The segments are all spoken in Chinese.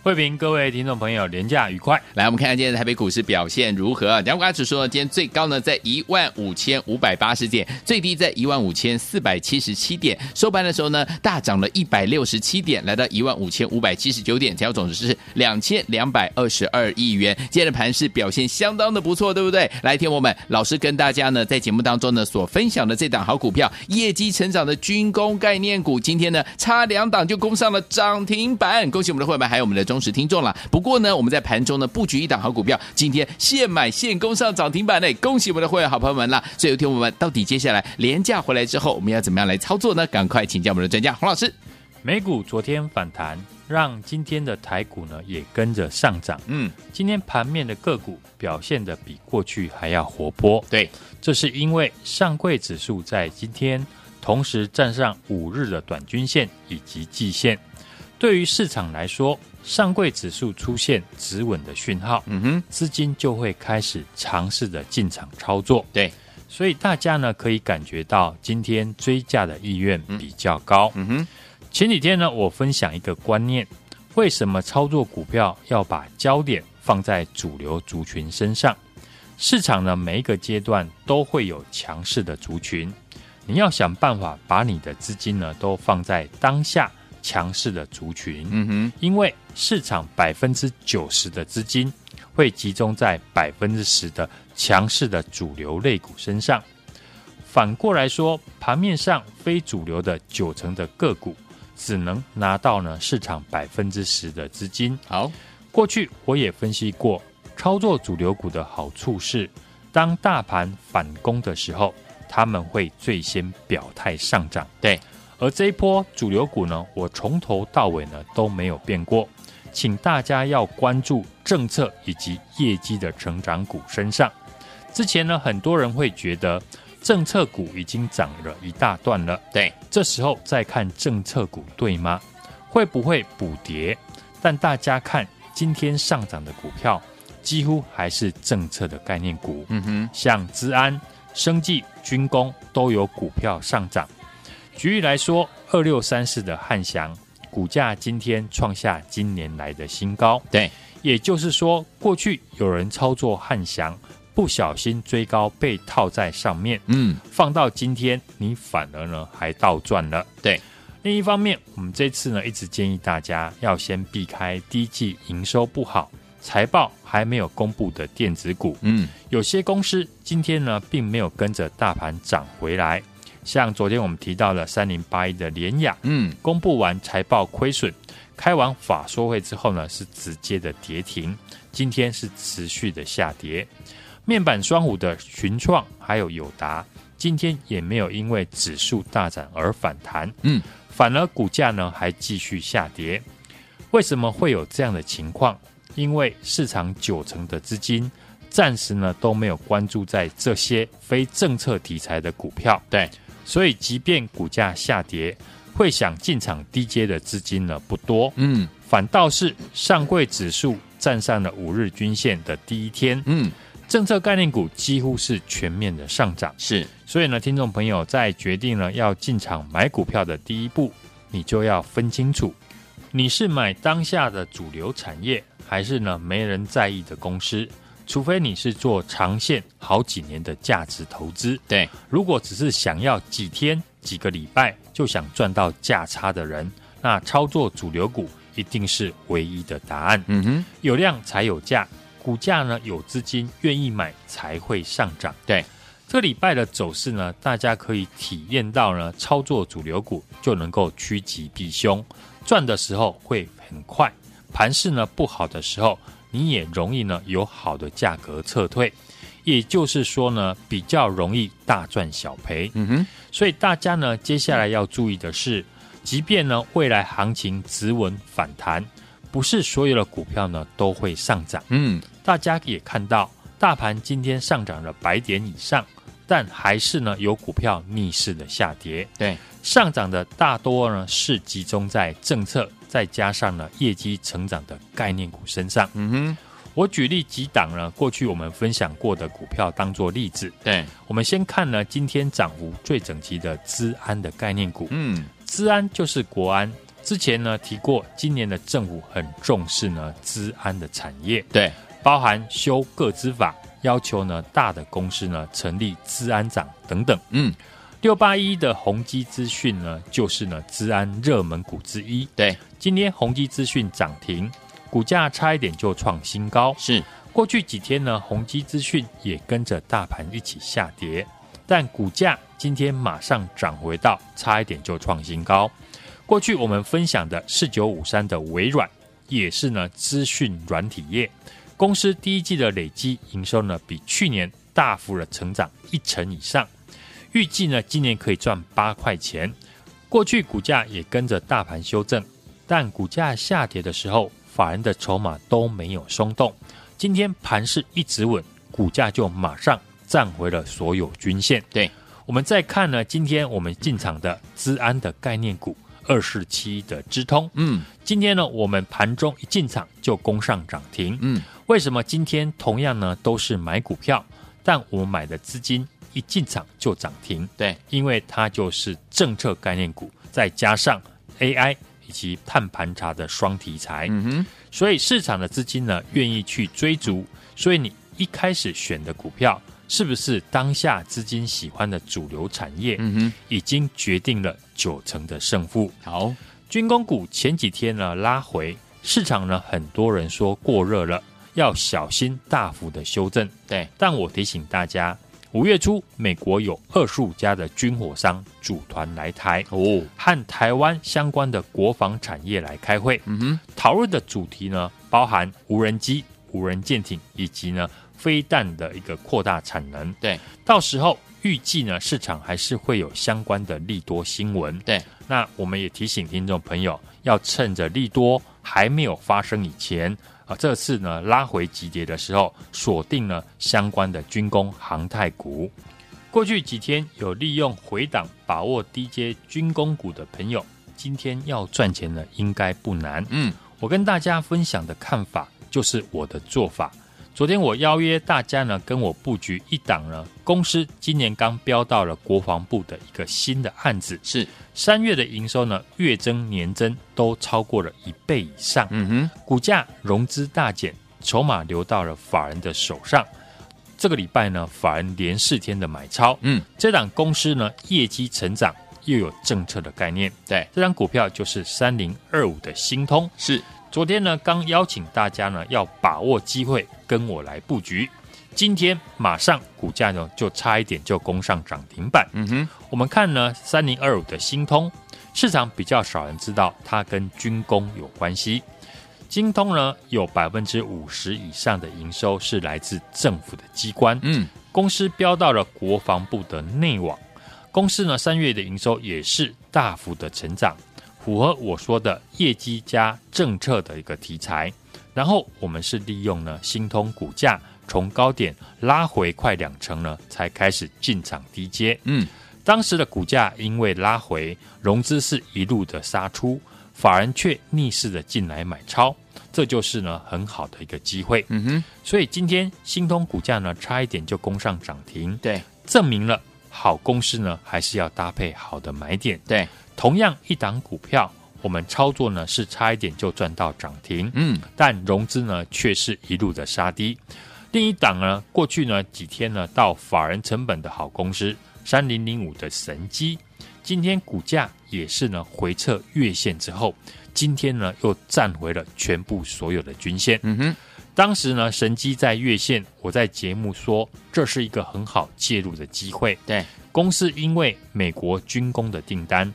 慧平，各位听众朋友，廉价愉快。来，我们看看今天的台北股市表现如何？两股指数呢，今天最高呢在一万五千五百八十点，最低在一万五千四百七十七点。收盘的时候呢，大涨了一百六十七点，来到一万五千五百七十九点，成交总值是两千两百二十二亿元。今天的盘势表现相当的不错，对不对？来，听我们老师跟大家呢在节目当中呢所分享的这档好股票，业绩成长的军工概念股，今天呢差两档就攻上了涨停板，恭喜我们的会员还有我们的。忠实听众了。不过呢，我们在盘中呢布局一档好股票，今天现买现攻上涨停板呢，恭喜我们的会员好朋友们啦。所以，有听我们到底接下来廉价回来之后，我们要怎么样来操作呢？赶快请教我们的专家洪老师。美股昨天反弹，让今天的台股呢也跟着上涨。嗯，今天盘面的个股表现的比过去还要活泼。对，这是因为上柜指数在今天同时站上五日的短均线以及季线。对于市场来说，上柜指数出现止稳的讯号，嗯哼，资金就会开始尝试的进场操作。对，所以大家呢可以感觉到今天追价的意愿比较高。嗯哼，前几天呢我分享一个观念，为什么操作股票要把焦点放在主流族群身上？市场呢每一个阶段都会有强势的族群，你要想办法把你的资金呢都放在当下。强势的族群，嗯哼，因为市场百分之九十的资金会集中在百分之十的强势的主流类股身上。反过来说，盘面上非主流的九成的个股，只能拿到呢市场百分之十的资金。好，过去我也分析过，操作主流股的好处是，当大盘反攻的时候，他们会最先表态上涨。对。而这一波主流股呢，我从头到尾呢都没有变过，请大家要关注政策以及业绩的成长股身上。之前呢，很多人会觉得政策股已经涨了一大段了，对，这时候再看政策股对吗？会不会补跌？但大家看今天上涨的股票，几乎还是政策的概念股，嗯哼，像资安、生技、军工都有股票上涨。举例来说，二六三四的汉翔股价今天创下今年来的新高。对，也就是说，过去有人操作汉翔，不小心追高被套在上面。嗯，放到今天，你反而呢还倒赚了。对，另一方面，我们这次呢一直建议大家要先避开第一季营收不好、财报还没有公布的电子股。嗯，有些公司今天呢并没有跟着大盘涨回来。像昨天我们提到了三零八一的联雅，嗯，公布完财报亏损，开完法说会之后呢，是直接的跌停，今天是持续的下跌。面板双虎的群创还有友达，今天也没有因为指数大涨而反弹，嗯，反而股价呢还继续下跌。为什么会有这样的情况？因为市场九成的资金暂时呢都没有关注在这些非政策题材的股票，对。所以，即便股价下跌，会想进场低阶的资金呢不多。嗯，反倒是上柜指数站上了五日均线的第一天，嗯，政策概念股几乎是全面的上涨。是，所以呢，听众朋友在决定了要进场买股票的第一步，你就要分清楚，你是买当下的主流产业，还是呢没人在意的公司。除非你是做长线好几年的价值投资，对。如果只是想要几天几个礼拜就想赚到价差的人，那操作主流股一定是唯一的答案。嗯哼，有量才有价，股价呢有资金愿意买才会上涨。对，这个礼拜的走势呢，大家可以体验到呢，操作主流股就能够趋吉避凶，赚的时候会很快，盘势呢不好的时候。你也容易呢有好的价格撤退，也就是说呢，比较容易大赚小赔。嗯哼，所以大家呢，接下来要注意的是，即便呢未来行情止稳反弹，不是所有的股票呢都会上涨。嗯，大家也看到，大盘今天上涨了百点以上，但还是呢有股票逆势的下跌。对，上涨的大多呢是集中在政策，再加上呢业绩成长的概念股身上。嗯哼。我举例几档呢，过去我们分享过的股票当做例子。对，我们先看呢，今天涨幅最整齐的资安的概念股。嗯，资安就是国安。之前呢提过，今年的政府很重视呢资安的产业。对，包含修个资法，要求呢大的公司呢成立资安长等等。嗯，六八一的宏基资讯呢，就是呢资安热门股之一。对，今天宏基资讯涨停。股价差一点就创新高，是过去几天呢，宏基资讯也跟着大盘一起下跌，但股价今天马上涨回到差一点就创新高。过去我们分享的四九五三的微软，也是呢资讯软体业公司第一季的累积营收呢，比去年大幅的成长一成以上，预计呢今年可以赚八块钱。过去股价也跟着大盘修正，但股价下跌的时候。法人的筹码都没有松动，今天盘势一直稳，股价就马上站回了所有均线。对，我们再看呢，今天我们进场的资安的概念股二四七的资通，嗯，今天呢我们盘中一进场就攻上涨停，嗯，为什么今天同样呢都是买股票，但我们买的资金一进场就涨停？对，因为它就是政策概念股，再加上 AI。以及碳盘查的双题材，嗯哼，所以市场的资金呢愿意去追逐，所以你一开始选的股票是不是当下资金喜欢的主流产业？嗯哼，已经决定了九成的胜负。好，军工股前几天呢拉回，市场呢很多人说过热了，要小心大幅的修正。对，但我提醒大家。五月初，美国有二十五家的军火商组团来台，哦，和台湾相关的国防产业来开会。嗯哼，讨论的主题呢，包含无人机、无人舰艇以及呢飞弹的一个扩大产能。对，到时候预计呢，市场还是会有相关的利多新闻。对，那我们也提醒听众朋友，要趁着利多还没有发生以前。啊，这次呢拉回急跌的时候，锁定了相关的军工航太股。过去几天有利用回档把握低阶军工股的朋友，今天要赚钱呢，应该不难。嗯，我跟大家分享的看法就是我的做法。昨天我邀约大家呢，跟我布局一档呢，公司今年刚标到了国防部的一个新的案子，是三月的营收呢，月增年增都超过了一倍以上。嗯哼，股价融资大减，筹码流到了法人的手上。这个礼拜呢，法人连四天的买超。嗯，这档公司呢，业绩成长又有政策的概念。对，这张股票就是三零二五的新通。是。昨天呢，刚邀请大家呢要把握机会跟我来布局。今天马上股价呢就差一点就攻上涨停板。嗯哼，我们看呢三零二五的新通，市场比较少人知道它跟军工有关系。新通呢有百分之五十以上的营收是来自政府的机关。嗯，公司标到了国防部的内网，公司呢三月的营收也是大幅的成长。符合我说的业绩加政策的一个题材，然后我们是利用呢新通股价从高点拉回快两成呢，才开始进场低接。嗯，当时的股价因为拉回，融资是一路的杀出，法人却逆势的进来买超，这就是呢很好的一个机会。嗯哼，所以今天新通股价呢差一点就攻上涨停，对，证明了好公司呢还是要搭配好的买点。对。同样一档股票，我们操作呢是差一点就赚到涨停，嗯，但融资呢却是一路的杀低。另一档呢，过去呢几天呢到法人成本的好公司三零零五的神机，今天股价也是呢回撤月线之后，今天呢又站回了全部所有的均线。嗯哼，当时呢神机在月线，我在节目说这是一个很好介入的机会。对，公司因为美国军工的订单。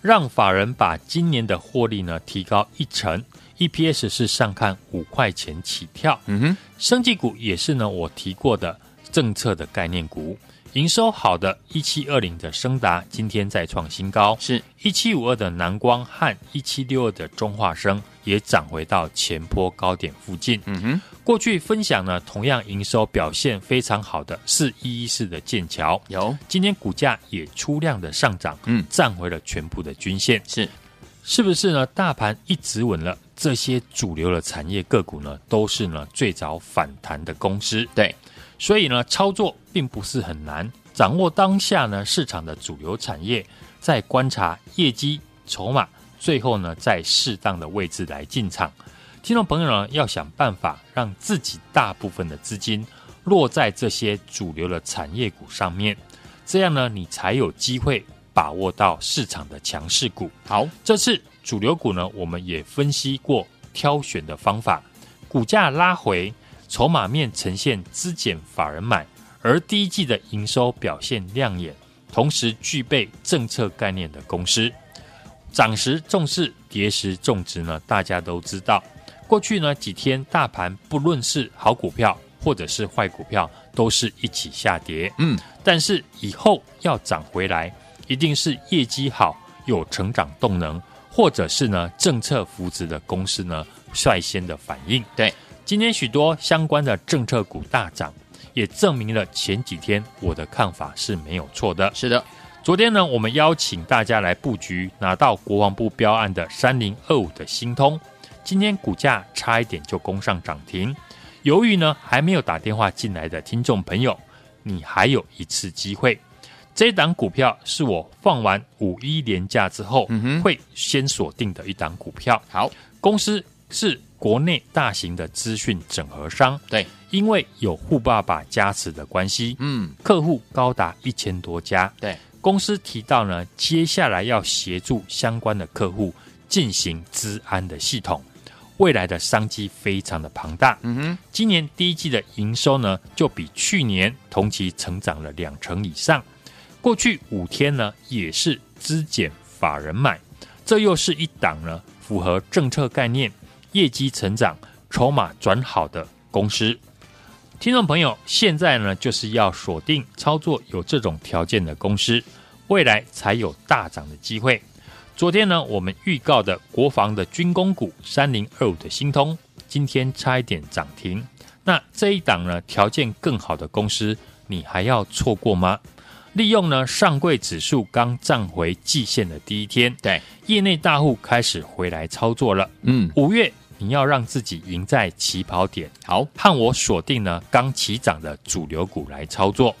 让法人把今年的获利呢提高一成，EPS 是上看五块钱起跳。嗯哼，生技股也是呢，我提过的政策的概念股。营收好的一七二零的升达今天再创新高，是一七五二的南光和一七六二的中化生也涨回到前坡高点附近。嗯哼，过去分享呢，同样营收表现非常好的是一一四的剑桥，有今天股价也出量的上涨，嗯，站回了全部的均线。是，是不是呢？大盘一直稳了，这些主流的产业个股呢，都是呢最早反弹的公司。对。所以呢，操作并不是很难，掌握当下呢市场的主流产业，再观察业绩、筹码，最后呢在适当的位置来进场。听众朋友呢，要想办法让自己大部分的资金落在这些主流的产业股上面，这样呢，你才有机会把握到市场的强势股。好，这次主流股呢，我们也分析过挑选的方法，股价拉回。筹码面呈现资减法人买，而第一季的营收表现亮眼，同时具备政策概念的公司，涨时重视，跌时重值呢？大家都知道，过去呢几天大盘不论是好股票或者是坏股票，都是一起下跌。嗯，但是以后要涨回来，一定是业绩好、有成长动能，或者是呢政策扶持的公司呢率先的反应。对。今天许多相关的政策股大涨，也证明了前几天我的看法是没有错的。是的，昨天呢，我们邀请大家来布局拿到国防部标案的三零二五的新通，今天股价差一点就攻上涨停。由于呢还没有打电话进来的听众朋友，你还有一次机会。这档股票是我放完五一连假之后，嗯，会先锁定的一档股票。好，公司是。国内大型的资讯整合商，对，因为有富爸爸加持的关系，嗯，客户高达一千多家，对，公司提到呢，接下来要协助相关的客户进行资安的系统，未来的商机非常的庞大，嗯哼，今年第一季的营收呢，就比去年同期成长了两成以上，过去五天呢，也是资减法人买，这又是一档呢，符合政策概念。业绩成长、筹码转好的公司，听众朋友，现在呢就是要锁定操作有这种条件的公司，未来才有大涨的机会。昨天呢，我们预告的国防的军工股三零二五的新通，今天差一点涨停。那这一档呢，条件更好的公司，你还要错过吗？利用呢上柜指数刚站回季线的第一天，对，业内大户开始回来操作了。嗯，五月你要让自己赢在起跑点，好，和我锁定呢刚起涨的主流股来操作。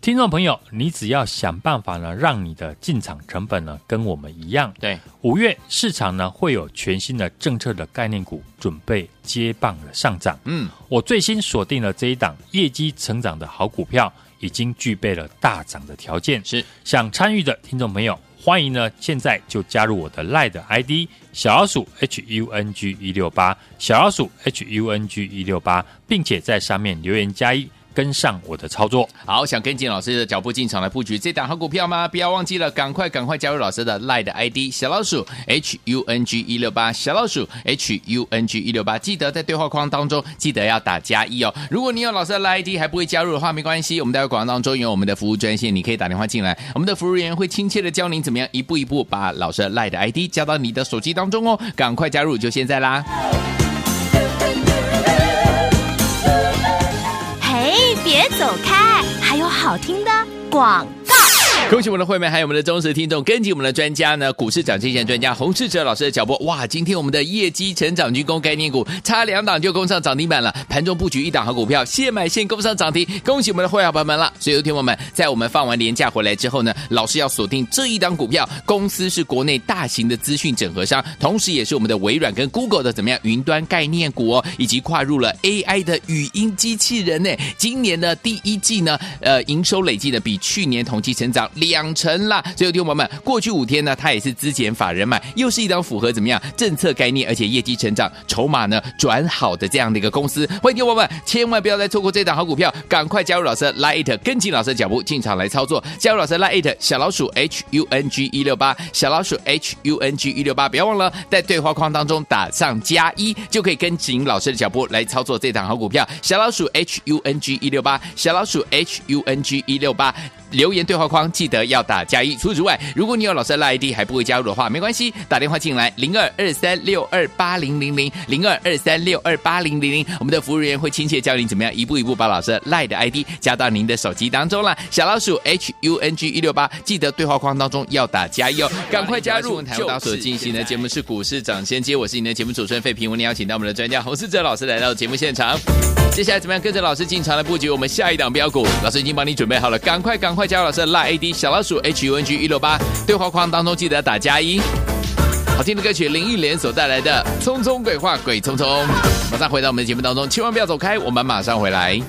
听众朋友，你只要想办法呢，让你的进场成本呢跟我们一样。对，五月市场呢会有全新的政策的概念股准备接棒的上涨。嗯，我最新锁定了这一档业绩成长的好股票。已经具备了大涨的条件，是想参与的听众朋友，欢迎呢，现在就加入我的 LINE ID 小老鼠 H U N G 一六八小老鼠 H U N G 一六八，并且在上面留言加一。跟上我的操作，好，想跟紧老师的脚步进场来布局这档好股票吗？不要忘记了，赶快赶快加入老师的 LINE 的 ID 小老鼠 H U N G 一六八小老鼠 H U N G 一六八，记得在对话框当中记得要打加一哦。如果你有老师的 LINE ID 还不会加入的话，没关系，我们待会广告当中有我们的服务专线，你可以打电话进来，我们的服务员会亲切的教您怎么样一步一步把老师的 LINE 的 ID 加到你的手机当中哦。赶快加入，就现在啦！别走开，还有好听的广告。恭喜我们的会员，还有我们的忠实听众，跟紧我们的专家呢，股市涨跌线专家洪世哲老师的脚步。哇，今天我们的业绩成长军工概念股差两档就攻上涨停板了，盘中布局一档好股票，现买现攻上涨停。恭喜我们的会员朋友们了。所以，有听友们，在我们放完年假回来之后呢，老师要锁定这一档股票，公司是国内大型的资讯整合商，同时也是我们的微软跟 Google 的怎么样云端概念股哦，以及跨入了 AI 的语音机器人呢。今年的第一季呢，呃，营收累计的比去年同期成长。两成啦。所以，听众友们，过去五天呢，它也是资减法人买，又是一张符合怎么样政策概念，而且业绩成长、筹码呢转好的这样的一个公司。欢迎听众友们，千万不要再错过这档好股票，赶快加入老师 Lite，跟紧老师的脚步进场来操作。加入老师 Lite 小老鼠 H U N G 一六八，小老鼠 H U N G 一六八，不要忘了在对话框当中打上加一，就可以跟紧老师的脚步来操作这档好股票。小老鼠 H U N G 一六八，小老鼠 H U N G 一六八。留言对话框记得要打加一。除此之外，如果你有老师的 LINE ID 还不会加入的话，没关系，打电话进来零二二三六二八零零零零二二三六二八零零零，我们的服务人员会亲切教您怎么样一步一步把老师的 LINE 的 ID 加到您的手机当中了。小老鼠 H U N G 一六八，记得对话框当中要打加一哦，赶快加入。台湾大所进行的节目是股市涨先机，我是您的节目主持人费平，我们邀请到我们的专家洪世哲老师来到节目现场。接下来怎么样跟着老师进场来布局我们下一档标股？老师已经帮你准备好了，赶快赶快快加入老师的 LINE ID 小老鼠 H U N G 一六八，对话框当中记得打加一。好听的歌曲林忆莲所带来的《匆匆鬼话鬼匆匆》，马上回到我们的节目当中，千万不要走开，我们马上回来。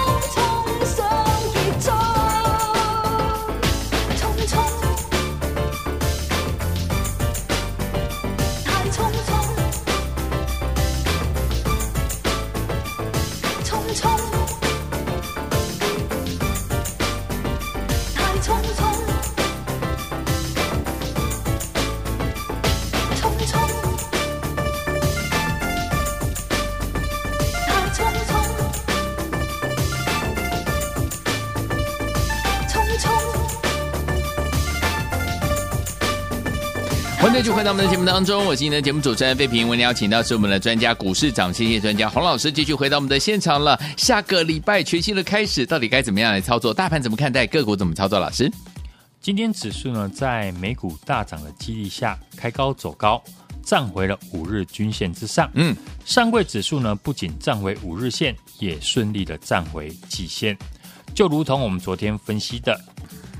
Oh, 继续回到我们的节目当中，我是今天的节目主持人费平。我们邀请到是我们的专家股市长，谢谢专家洪老师，继续回到我们的现场了。下个礼拜全新的开始，到底该怎么样来操作？大盘怎么看待？个股怎么操作？老师，今天指数呢在美股大涨的激励下开高走高，站回了五日均线之上。嗯，上柜指数呢不仅站回五日线，也顺利的站回季线。就如同我们昨天分析的，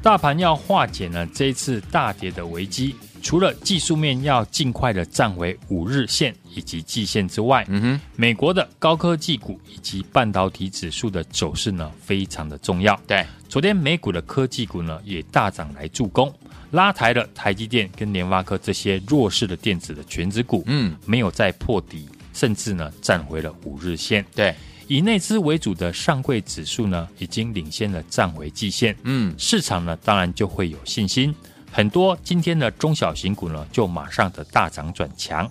大盘要化解呢这一次大跌的危机。除了技术面要尽快的站回五日线以及季线之外，嗯哼，美国的高科技股以及半导体指数的走势呢，非常的重要。对，昨天美股的科技股呢也大涨来助攻，拉抬了台积电跟联发科这些弱势的电子的权值股，嗯，没有再破底，甚至呢站回了五日线。对，以内资为主的上柜指数呢，已经领先了站回季线，嗯，市场呢当然就会有信心。很多今天的中小型股呢，就马上的大涨转强。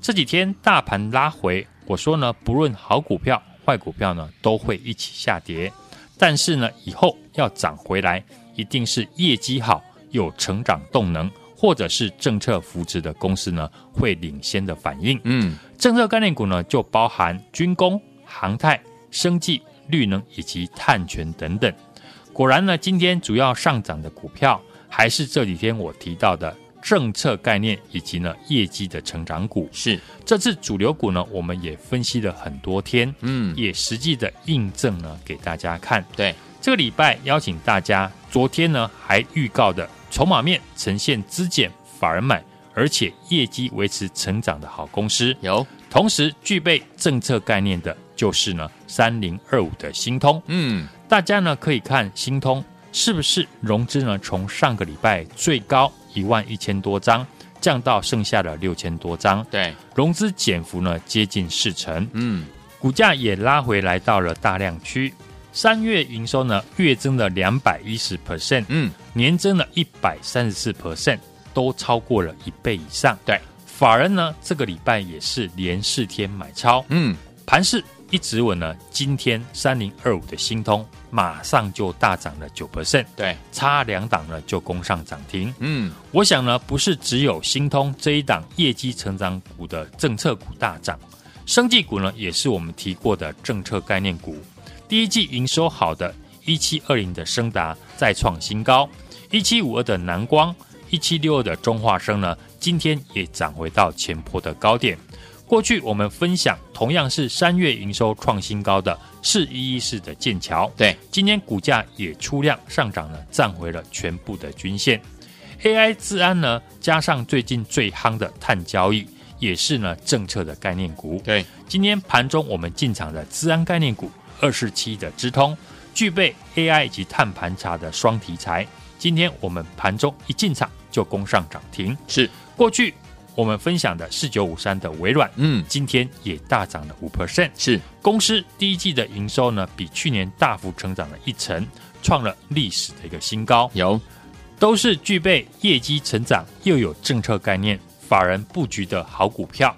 这几天大盘拉回，我说呢，不论好股票、坏股票呢，都会一起下跌。但是呢，以后要涨回来，一定是业绩好、有成长动能，或者是政策扶持的公司呢，会领先的反应。嗯，政策概念股呢，就包含军工、航太、生技、绿能以及碳权等等。果然呢，今天主要上涨的股票。还是这几天我提到的政策概念以及呢业绩的成长股，是这次主流股呢，我们也分析了很多天，嗯，也实际的印证呢给大家看。对，这个礼拜邀请大家，昨天呢还预告的筹码面呈现资减反而买，而且业绩维持成长的好公司有，同时具备政策概念的，就是呢三零二五的新通，嗯，大家呢可以看新通。是不是融资呢？从上个礼拜最高一万一千多张，降到剩下的六千多张。对，融资减幅呢接近四成。嗯，股价也拉回来到了大量区。三月营收呢月增了两百一十 percent，嗯，年增了一百三十四 percent，都超过了一倍以上。对，法人呢这个礼拜也是连四天买超。嗯，盘势。一直稳呢，今天三零二五的新通马上就大涨了九 percent，对，差两档呢就攻上涨停。嗯，我想呢，不是只有新通这一档业绩成长股的政策股大涨，生技股呢也是我们提过的政策概念股。第一季营收好的一七二零的升达再创新高，一七五二的南光，一七六二的中化生呢，今天也涨回到前坡的高点。过去我们分享同样是三月营收创新高的四一一四的剑桥，对，今天股价也出量上涨了，站回了全部的均线。AI 治安呢，加上最近最夯的碳交易，也是呢政策的概念股。对，今天盘中我们进场的治安概念股二四七的资通，具备 AI 以及碳盘查的双题材。今天我们盘中一进场就攻上涨停，是过去。我们分享的四九五三的微软，嗯，今天也大涨了五 percent，是公司第一季的营收呢，比去年大幅成长了一成，创了历史的一个新高。有，都是具备业绩成长又有政策概念、法人布局的好股票。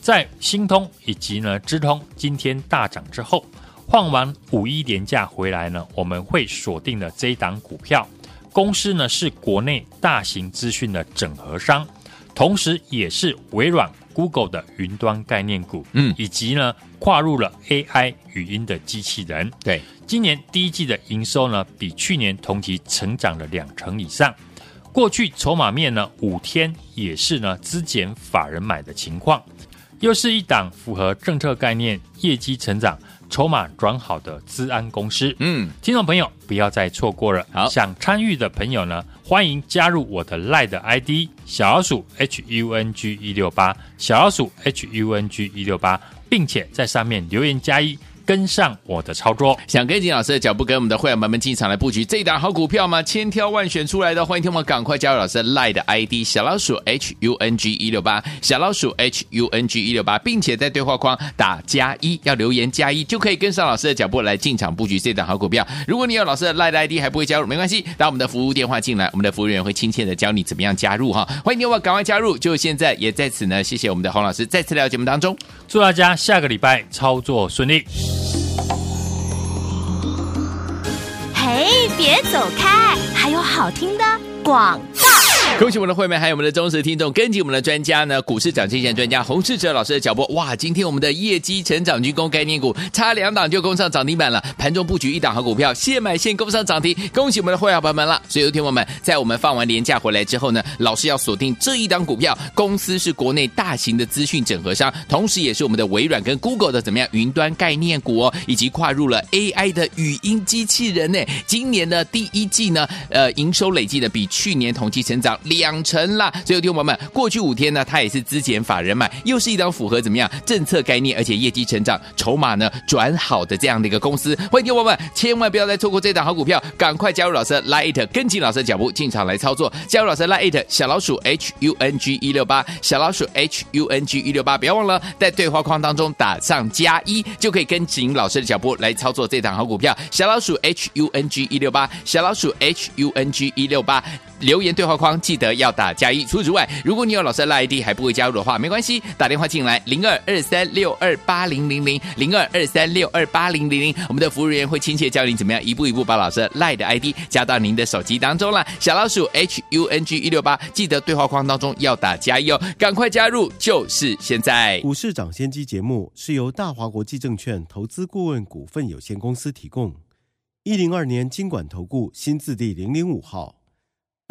在新通以及呢资通今天大涨之后，换完五一连假回来呢，我们会锁定了这一档股票。公司呢是国内大型资讯的整合商。同时，也是微软、Google 的云端概念股，嗯，以及呢，跨入了 AI 语音的机器人。对，今年第一季的营收呢，比去年同期成长了两成以上。过去筹码面呢，五天也是呢，资减法人买的情况，又是一档符合政策概念、业绩成长。筹码转好的资安公司，嗯，听众朋友不要再错过了。好，想参与的朋友呢，欢迎加入我的 LINE 的 ID 小老鼠 H U N G 一六八，小老鼠 H U N G 一六八，并且在上面留言加一。跟上我的操作，想跟紧老师的脚步，跟我们的会员们们进场来布局这一档好股票吗？千挑万选出来的，欢迎听我们赶快加入老师的 LINE 的 ID 小老鼠 H U N G 一六八，小老鼠 H U N G 一六八，并且在对话框打加一，要留言加一就可以跟上老师的脚步来进场布局这档好股票。如果你有老师的 LINE 的 ID 还不会加入，没关系，打我们的服务电话进来，我们的服务人员会亲切的教你怎么样加入哈。欢迎听我赶快加入，就现在也在此呢。谢谢我们的洪老师再次来到节目当中，祝大家下个礼拜操作顺利。嘿，别走开！还有好听的广告。恭喜我们的会员，还有我们的忠实听众，跟紧我们的专家呢，股市涨跌线专家洪世哲老师的脚步。哇，今天我们的业绩成长军工概念股差两档就攻上涨停板了，盘中布局一档好股票，现买现攻上涨停。恭喜我们的会员朋友们了。所以，有听我们在我们放完连假回来之后呢，老师要锁定这一档股票，公司是国内大型的资讯整合商，同时也是我们的微软跟 Google 的怎么样云端概念股哦，以及跨入了 AI 的语音机器人呢。今年的第一季呢，呃，营收累计的比去年同期成长两成啦，所以听众友们，过去五天呢，它也是资检法人买，又是一张符合怎么样政策概念，而且业绩成长、筹码呢转好的这样的一个公司。欢迎听众朋友们，千万不要再错过这档好股票，赶快加入老师 Lite，跟紧老师的脚步进场来操作。加入老师 Lite 小老鼠 H U N G 一六八，小老鼠 H U N G 一六八，不要忘了在对话框当中打上加一，就可以跟紧老师的脚步来操作这档好股票。小老鼠 H U N G 一六八，小老鼠 H U N G 一六八。留言对话框记得要打加一。除此之外，如果你有老师的 ID 还不会加入的话，没关系，打电话进来零二二三六二八零零零零二二三六二八零零零，我们的服务人员会亲切教您怎么样一步一步把老师的 LINE 的 ID 加到您的手机当中了。小老鼠 H U N G 一六八，记得对话框当中要打加一哦，赶快加入，就是现在。股市涨先机节目是由大华国际证券投资顾问股份有限公司提供，一零二年金管投顾新字第零零五号。